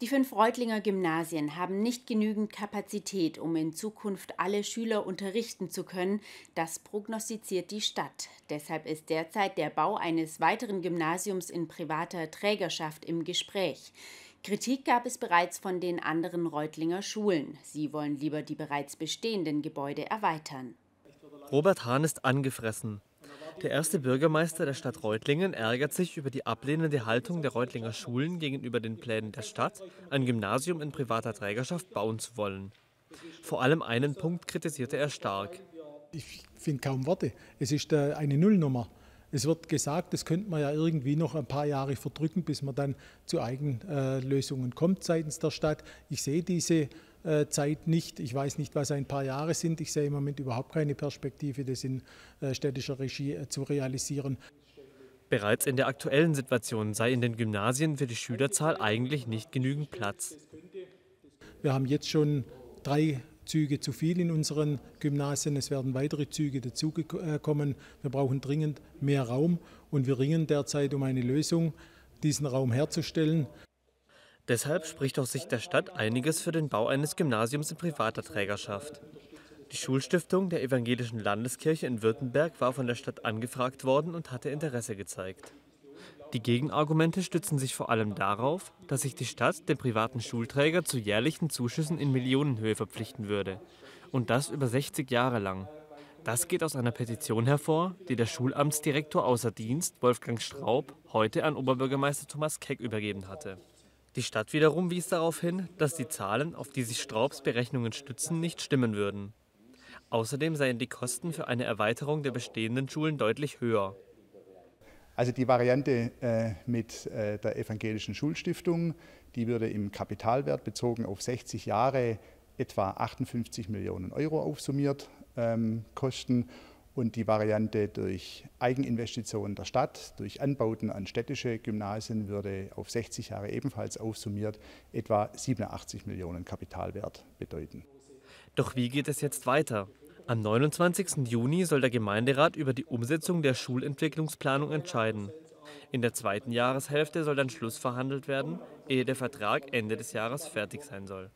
Die fünf Reutlinger Gymnasien haben nicht genügend Kapazität, um in Zukunft alle Schüler unterrichten zu können. Das prognostiziert die Stadt. Deshalb ist derzeit der Bau eines weiteren Gymnasiums in privater Trägerschaft im Gespräch. Kritik gab es bereits von den anderen Reutlinger Schulen. Sie wollen lieber die bereits bestehenden Gebäude erweitern. Robert Hahn ist angefressen. Der erste Bürgermeister der Stadt Reutlingen ärgert sich über die ablehnende Haltung der Reutlinger Schulen gegenüber den Plänen der Stadt, ein Gymnasium in privater Trägerschaft bauen zu wollen. Vor allem einen Punkt kritisierte er stark. Ich finde kaum Worte. Es ist äh, eine Nullnummer. Es wird gesagt, das könnte man ja irgendwie noch ein paar Jahre verdrücken, bis man dann zu Eigenlösungen kommt seitens der Stadt. Ich sehe diese äh, Zeit nicht. Ich weiß nicht, was ein paar Jahre sind. Ich sehe im Moment überhaupt keine Perspektive, das in äh, städtischer Regie äh, zu realisieren. Bereits in der aktuellen Situation sei in den Gymnasien für die Schülerzahl eigentlich nicht genügend Platz. Wir haben jetzt schon drei Züge zu viel in unseren Gymnasien. Es werden weitere Züge dazukommen. Wir brauchen dringend mehr Raum und wir ringen derzeit um eine Lösung, diesen Raum herzustellen. Deshalb spricht aus Sicht der Stadt einiges für den Bau eines Gymnasiums in privater Trägerschaft. Die Schulstiftung der Evangelischen Landeskirche in Württemberg war von der Stadt angefragt worden und hatte Interesse gezeigt. Die Gegenargumente stützen sich vor allem darauf, dass sich die Stadt dem privaten Schulträger zu jährlichen Zuschüssen in Millionenhöhe verpflichten würde. Und das über 60 Jahre lang. Das geht aus einer Petition hervor, die der Schulamtsdirektor außer Dienst, Wolfgang Straub, heute an Oberbürgermeister Thomas Keck übergeben hatte. Die Stadt wiederum wies darauf hin, dass die Zahlen, auf die sich Straubs Berechnungen stützen, nicht stimmen würden. Außerdem seien die Kosten für eine Erweiterung der bestehenden Schulen deutlich höher. Also die Variante äh, mit äh, der evangelischen Schulstiftung, die würde im Kapitalwert bezogen auf 60 Jahre etwa 58 Millionen Euro aufsummiert ähm, kosten und die Variante durch Eigeninvestitionen der Stadt, durch Anbauten an städtische Gymnasien würde auf 60 Jahre ebenfalls aufsummiert etwa 87 Millionen Kapitalwert bedeuten. Doch wie geht es jetzt weiter? Am 29. Juni soll der Gemeinderat über die Umsetzung der Schulentwicklungsplanung entscheiden. In der zweiten Jahreshälfte soll dann Schluss verhandelt werden, ehe der Vertrag Ende des Jahres fertig sein soll.